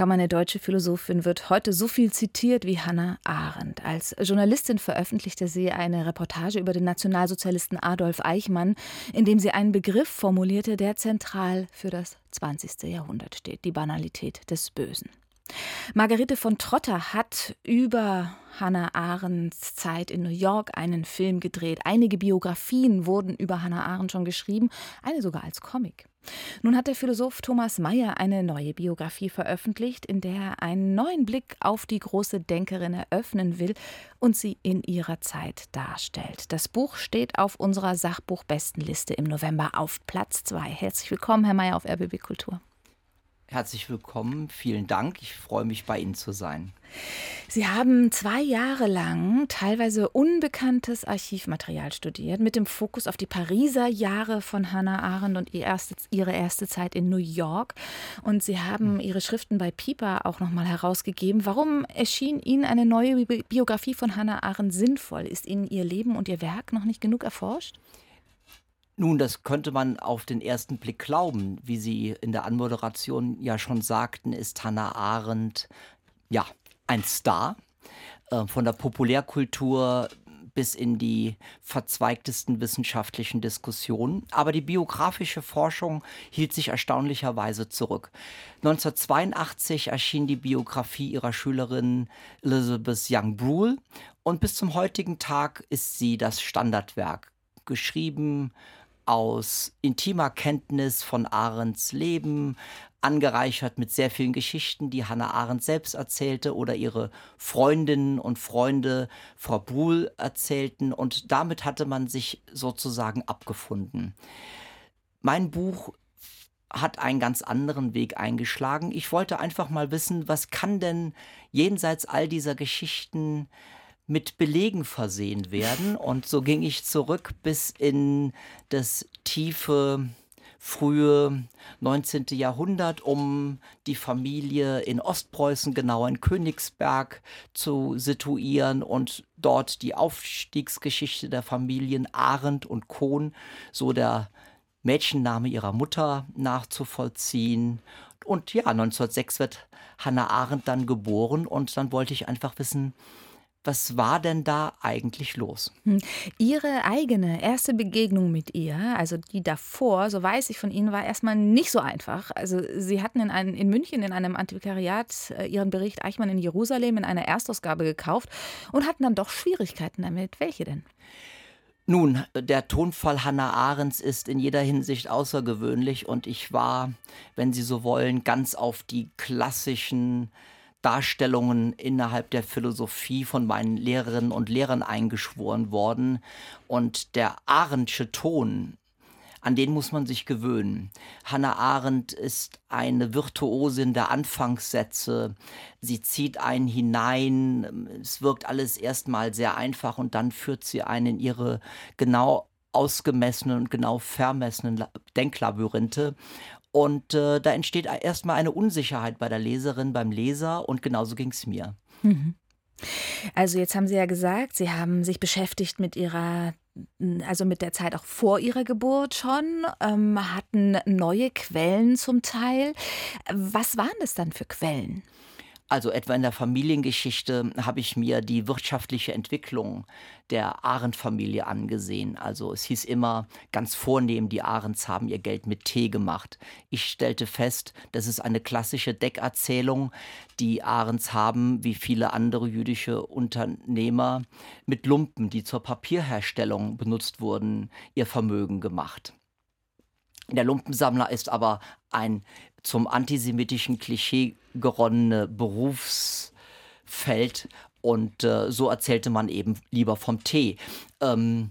Kaum eine deutsche Philosophin wird heute so viel zitiert wie Hannah Arendt. Als Journalistin veröffentlichte sie eine Reportage über den Nationalsozialisten Adolf Eichmann, in dem sie einen Begriff formulierte, der zentral für das 20. Jahrhundert steht, die Banalität des Bösen. Margarete von Trotter hat über Hannah Arendts Zeit in New York einen Film gedreht. Einige Biografien wurden über Hannah Arendt schon geschrieben, eine sogar als Comic. Nun hat der Philosoph Thomas Mayer eine neue Biografie veröffentlicht, in der er einen neuen Blick auf die große Denkerin eröffnen will und sie in ihrer Zeit darstellt. Das Buch steht auf unserer Sachbuchbestenliste im November auf Platz 2. Herzlich willkommen, Herr Mayer, auf RBB Kultur. Herzlich willkommen, vielen Dank. Ich freue mich, bei Ihnen zu sein. Sie haben zwei Jahre lang teilweise unbekanntes Archivmaterial studiert, mit dem Fokus auf die Pariser Jahre von Hannah Arendt und ihre erste Zeit in New York. Und Sie haben hm. Ihre Schriften bei Piper auch nochmal herausgegeben. Warum erschien Ihnen eine neue Biografie von Hannah Arendt sinnvoll? Ist Ihnen Ihr Leben und Ihr Werk noch nicht genug erforscht? Nun, das könnte man auf den ersten Blick glauben. Wie Sie in der Anmoderation ja schon sagten, ist Hannah Arendt ja ein Star äh, von der Populärkultur bis in die verzweigtesten wissenschaftlichen Diskussionen. Aber die biografische Forschung hielt sich erstaunlicherweise zurück. 1982 erschien die Biografie ihrer Schülerin Elizabeth Young Brule und bis zum heutigen Tag ist sie das Standardwerk. Geschrieben, aus intimer Kenntnis von Arends Leben, angereichert mit sehr vielen Geschichten, die Hannah Arendt selbst erzählte oder ihre Freundinnen und Freunde Frau Bruhl erzählten und damit hatte man sich sozusagen abgefunden. Mein Buch hat einen ganz anderen Weg eingeschlagen. Ich wollte einfach mal wissen, was kann denn jenseits all dieser Geschichten mit Belegen versehen werden. Und so ging ich zurück bis in das tiefe frühe 19. Jahrhundert, um die Familie in Ostpreußen, genau in Königsberg, zu situieren und dort die Aufstiegsgeschichte der Familien Arendt und Kohn, so der Mädchenname ihrer Mutter nachzuvollziehen. Und ja, 1906 wird Hannah Arendt dann geboren und dann wollte ich einfach wissen, was war denn da eigentlich los? Hm. Ihre eigene erste Begegnung mit ihr, also die davor, so weiß ich von Ihnen, war erstmal nicht so einfach. Also Sie hatten in, ein, in München in einem Antiquariat äh, Ihren Bericht Eichmann in Jerusalem in einer Erstausgabe gekauft und hatten dann doch Schwierigkeiten damit. Welche denn? Nun, der Tonfall Hannah Arendts ist in jeder Hinsicht außergewöhnlich und ich war, wenn Sie so wollen, ganz auf die klassischen Darstellungen innerhalb der Philosophie von meinen Lehrerinnen und Lehrern eingeschworen worden. Und der Arendsche Ton, an den muss man sich gewöhnen. Hannah Arendt ist eine Virtuosin der Anfangssätze. Sie zieht einen hinein. Es wirkt alles erstmal sehr einfach und dann führt sie einen in ihre genau ausgemessenen und genau vermessenen Denklabyrinthe. Und äh, da entsteht erstmal eine Unsicherheit bei der Leserin, beim Leser und genauso ging es mir. Mhm. Also jetzt haben Sie ja gesagt, Sie haben sich beschäftigt mit Ihrer, also mit der Zeit auch vor Ihrer Geburt schon, ähm, hatten neue Quellen zum Teil. Was waren das dann für Quellen? Also etwa in der Familiengeschichte habe ich mir die wirtschaftliche Entwicklung der Arendt-Familie angesehen. Also es hieß immer ganz vornehm, die Arendts haben ihr Geld mit Tee gemacht. Ich stellte fest, das ist eine klassische Deckerzählung. Die Arendts haben, wie viele andere jüdische Unternehmer, mit Lumpen, die zur Papierherstellung benutzt wurden, ihr Vermögen gemacht. Der Lumpensammler ist aber ein zum antisemitischen Klischee geronnene Berufsfeld und äh, so erzählte man eben lieber vom Tee. Ähm,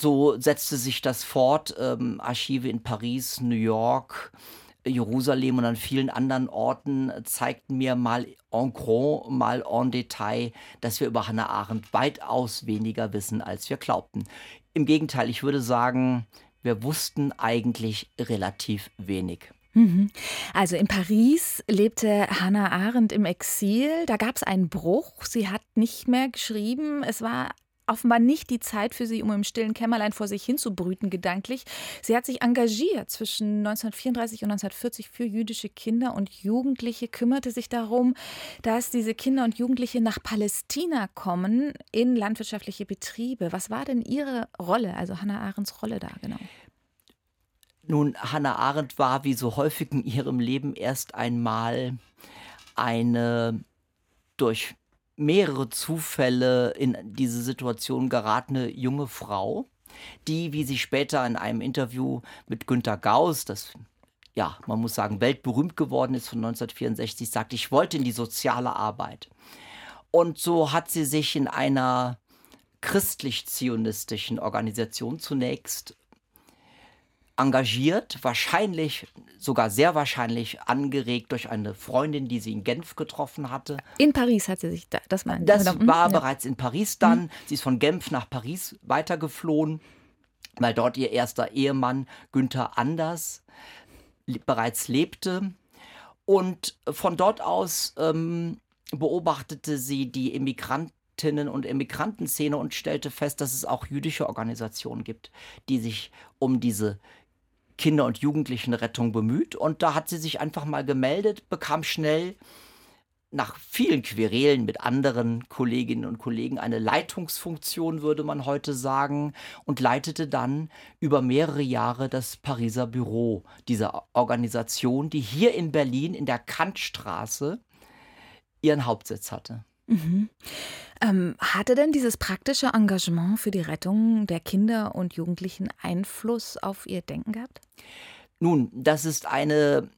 so setzte sich das fort. Ähm, Archive in Paris, New York, Jerusalem und an vielen anderen Orten zeigten mir mal en gros, mal en Detail, dass wir über Hannah Arendt weitaus weniger wissen, als wir glaubten. Im Gegenteil, ich würde sagen, wir wussten eigentlich relativ wenig. Mhm. Also in Paris lebte Hannah Arendt im Exil. Da gab es einen Bruch. Sie hat nicht mehr geschrieben. Es war offenbar nicht die Zeit für sie, um im stillen Kämmerlein vor sich hinzubrüten, gedanklich. Sie hat sich engagiert zwischen 1934 und 1940 für jüdische Kinder und Jugendliche, kümmerte sich darum, dass diese Kinder und Jugendliche nach Palästina kommen in landwirtschaftliche Betriebe. Was war denn Ihre Rolle, also Hannah Arendts Rolle da genau? Nun, Hannah Arendt war wie so häufig in ihrem Leben erst einmal eine durch mehrere Zufälle in diese Situation geratene junge Frau, die, wie sie später in einem Interview mit Günter Gauss, das ja, man muss sagen, weltberühmt geworden ist von 1964, sagt, ich wollte in die soziale Arbeit. Und so hat sie sich in einer christlich-zionistischen Organisation zunächst engagiert, wahrscheinlich, sogar sehr wahrscheinlich angeregt durch eine Freundin, die sie in Genf getroffen hatte. In Paris hat sie sich, da, das war Das genau. war ja. bereits in Paris dann. Mhm. Sie ist von Genf nach Paris weitergeflohen, weil dort ihr erster Ehemann Günther Anders bereits lebte. Und von dort aus ähm, beobachtete sie die Immigrantinnen und Immigrantenszene und stellte fest, dass es auch jüdische Organisationen gibt, die sich um diese Kinder- und Jugendlichenrettung bemüht. Und da hat sie sich einfach mal gemeldet, bekam schnell nach vielen Querelen mit anderen Kolleginnen und Kollegen eine Leitungsfunktion, würde man heute sagen, und leitete dann über mehrere Jahre das Pariser Büro dieser Organisation, die hier in Berlin in der Kantstraße ihren Hauptsitz hatte. Mhm. Ähm, hatte denn dieses praktische Engagement für die Rettung der Kinder und Jugendlichen Einfluss auf Ihr Denken gehabt? Nun, das ist eine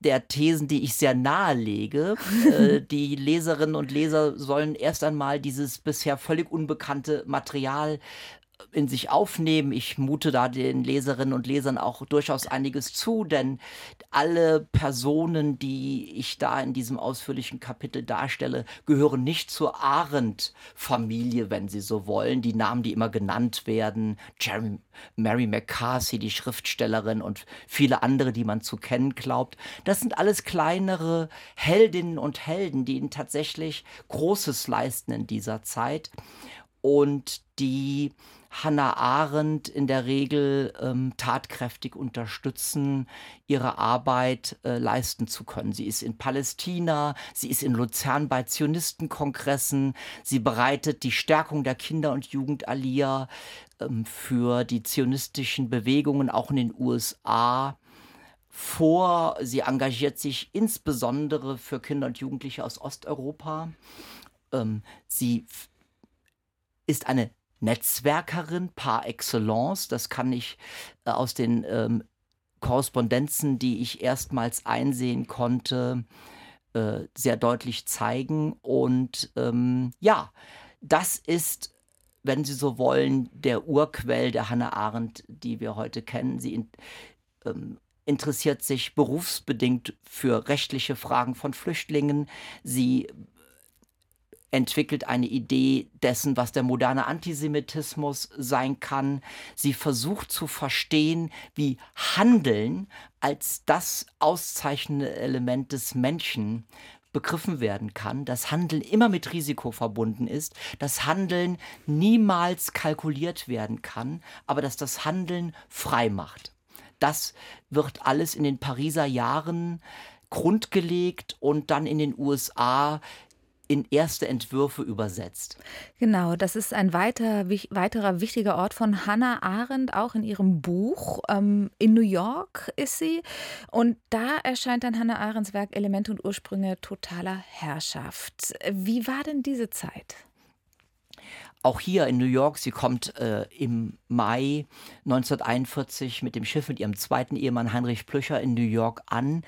der Thesen, die ich sehr nahelege. äh, die Leserinnen und Leser sollen erst einmal dieses bisher völlig unbekannte Material in sich aufnehmen. Ich mute da den Leserinnen und Lesern auch durchaus einiges zu, denn alle Personen, die ich da in diesem ausführlichen Kapitel darstelle, gehören nicht zur Arendt-Familie, wenn Sie so wollen. Die Namen, die immer genannt werden, Jeremy, Mary McCarthy, die Schriftstellerin und viele andere, die man zu kennen glaubt, das sind alles kleinere Heldinnen und Helden, die ihnen tatsächlich Großes leisten in dieser Zeit und die Hannah Arendt in der Regel ähm, tatkräftig unterstützen, ihre Arbeit äh, leisten zu können. Sie ist in Palästina, sie ist in Luzern bei Zionistenkongressen, sie bereitet die Stärkung der Kinder- und Jugendalia ähm, für die zionistischen Bewegungen auch in den USA vor. Sie engagiert sich insbesondere für Kinder und Jugendliche aus Osteuropa. Ähm, sie ist eine Netzwerkerin par excellence. Das kann ich äh, aus den ähm, Korrespondenzen, die ich erstmals einsehen konnte, äh, sehr deutlich zeigen. Und ähm, ja, das ist, wenn Sie so wollen, der Urquell der Hannah Arendt, die wir heute kennen. Sie in, ähm, interessiert sich berufsbedingt für rechtliche Fragen von Flüchtlingen. Sie entwickelt eine Idee dessen, was der moderne Antisemitismus sein kann. Sie versucht zu verstehen, wie Handeln als das auszeichnende Element des Menschen begriffen werden kann, dass Handeln immer mit Risiko verbunden ist, dass Handeln niemals kalkuliert werden kann, aber dass das Handeln frei macht. Das wird alles in den Pariser Jahren grundgelegt und dann in den USA in erste Entwürfe übersetzt. Genau, das ist ein weiter, weiterer wichtiger Ort von Hannah Arendt, auch in ihrem Buch. Ähm, in New York ist sie und da erscheint dann Hannah Arendts Werk Elemente und Ursprünge totaler Herrschaft. Wie war denn diese Zeit? Auch hier in New York, sie kommt äh, im Mai 1941 mit dem Schiff mit ihrem zweiten Ehemann Heinrich Plücher in New York an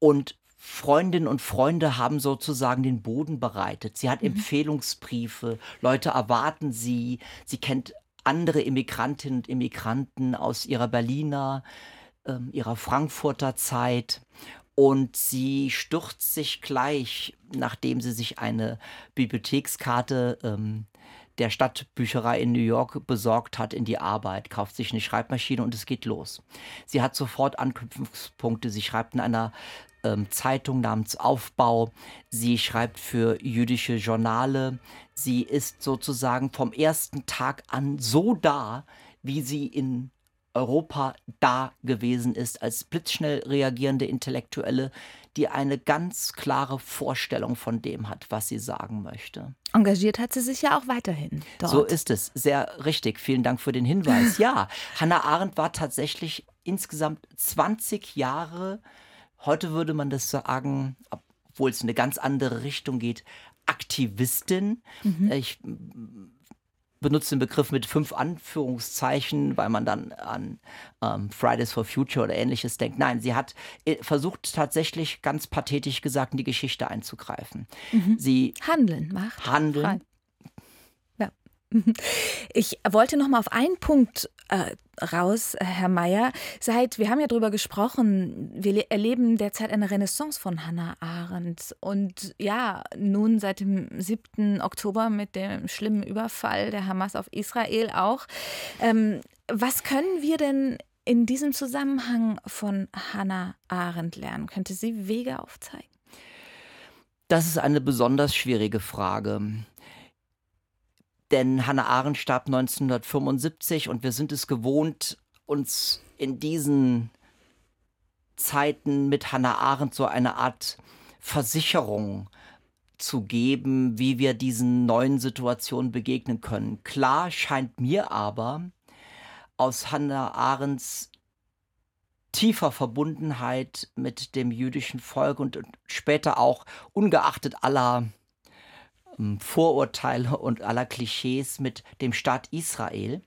und Freundinnen und Freunde haben sozusagen den Boden bereitet. Sie hat mhm. Empfehlungsbriefe, Leute erwarten sie, sie kennt andere Immigrantinnen und Immigranten aus ihrer Berliner, ähm, ihrer Frankfurter Zeit. Und sie stürzt sich gleich, nachdem sie sich eine Bibliothekskarte ähm, der Stadtbücherei in New York besorgt hat, in die Arbeit, kauft sich eine Schreibmaschine und es geht los. Sie hat sofort Anknüpfungspunkte. Sie schreibt in einer Zeitung namens Aufbau. Sie schreibt für jüdische Journale. Sie ist sozusagen vom ersten Tag an so da, wie sie in Europa da gewesen ist, als blitzschnell reagierende Intellektuelle, die eine ganz klare Vorstellung von dem hat, was sie sagen möchte. Engagiert hat sie sich ja auch weiterhin. Dort. So ist es. Sehr richtig. Vielen Dank für den Hinweis. Ja, Hannah Arendt war tatsächlich insgesamt 20 Jahre, heute würde man das sagen, obwohl es in eine ganz andere Richtung geht, Aktivistin. Mhm. Ich benutzt den Begriff mit fünf Anführungszeichen, weil man dann an ähm, Fridays for Future oder ähnliches denkt. Nein, sie hat äh, versucht tatsächlich ganz pathetisch gesagt in die Geschichte einzugreifen. Mhm. Sie handeln macht handeln. Frei. Ja. Ich wollte noch mal auf einen Punkt äh, raus, Herr Mayer. Seit, wir haben ja darüber gesprochen, wir erleben derzeit eine Renaissance von Hannah Arendt. Und ja, nun seit dem 7. Oktober mit dem schlimmen Überfall der Hamas auf Israel auch. Ähm, was können wir denn in diesem Zusammenhang von Hannah Arendt lernen? Könnte sie Wege aufzeigen? Das ist eine besonders schwierige Frage. Denn Hannah Arendt starb 1975 und wir sind es gewohnt, uns in diesen Zeiten mit Hannah Arendt so eine Art Versicherung zu geben, wie wir diesen neuen Situationen begegnen können. Klar scheint mir aber aus Hannah Arendts tiefer Verbundenheit mit dem jüdischen Volk und später auch ungeachtet aller Vorurteile und aller Klischees mit dem Staat Israel,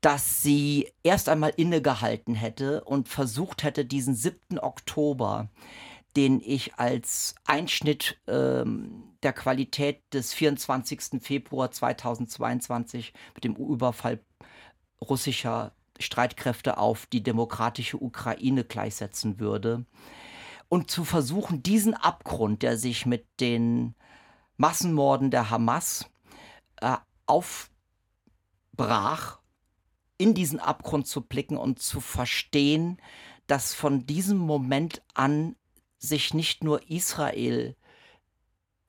dass sie erst einmal innegehalten hätte und versucht hätte, diesen 7. Oktober, den ich als Einschnitt ähm, der Qualität des 24. Februar 2022 mit dem Überfall russischer Streitkräfte auf die demokratische Ukraine gleichsetzen würde. Und zu versuchen, diesen Abgrund, der sich mit den Massenmorden der Hamas äh, aufbrach, in diesen Abgrund zu blicken und zu verstehen, dass von diesem Moment an sich nicht nur Israel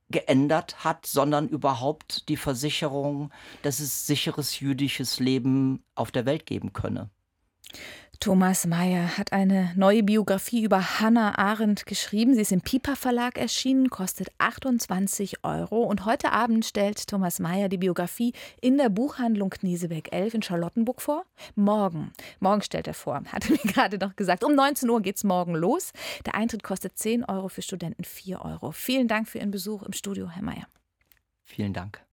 geändert hat, sondern überhaupt die Versicherung, dass es sicheres jüdisches Leben auf der Welt geben könne. Thomas Mayer hat eine neue Biografie über Hannah Arendt geschrieben. Sie ist im Piper Verlag erschienen, kostet 28 Euro. Und heute Abend stellt Thomas Mayer die Biografie in der Buchhandlung Kniesebeck 11 in Charlottenburg vor. Morgen, morgen stellt er vor, hat er mir gerade noch gesagt. Um 19 Uhr geht es morgen los. Der Eintritt kostet 10 Euro, für Studenten 4 Euro. Vielen Dank für Ihren Besuch im Studio, Herr Mayer. Vielen Dank.